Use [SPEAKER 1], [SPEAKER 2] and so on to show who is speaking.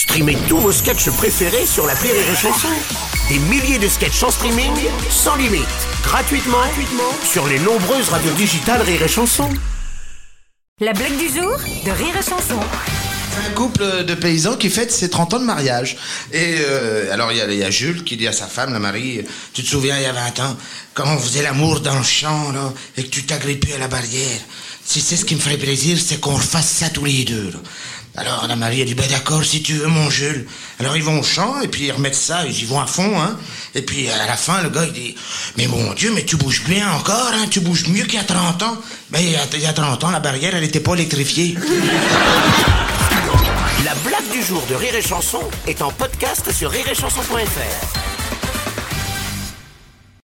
[SPEAKER 1] Streamez tous vos sketchs préférés sur la Rire et Chanson. Des milliers de sketchs en streaming, sans limite, gratuitement, gratuitement sur les nombreuses radios digitales Rire et Chanson.
[SPEAKER 2] La blague du jour de Rire et Chanson.
[SPEAKER 3] un couple de paysans qui fête ses 30 ans de mariage. Et euh, alors il y, a- il y a Jules qui dit à sa femme, la Marie, tu te souviens il y a 20 ans, quand on faisait l'amour dans le champ, là, et que tu t'agrippais à la barrière, si c'est ce qui me ferait plaisir, c'est qu'on refasse ça tous les deux. là. Alors la Marie a dit, ben d'accord, si tu veux, mon Jules. Alors ils vont au champ, et puis ils remettent ça, ils y vont à fond, hein. Et puis à la fin, le gars, il dit, mais mon Dieu, mais tu bouges bien encore, hein, tu bouges mieux qu'il y a 30 ans. Ben il y a, il y a 30 ans, la barrière, elle n'était pas électrifiée.
[SPEAKER 1] La blague du jour de Rire et Chanson est en podcast sur rireetchanson.fr.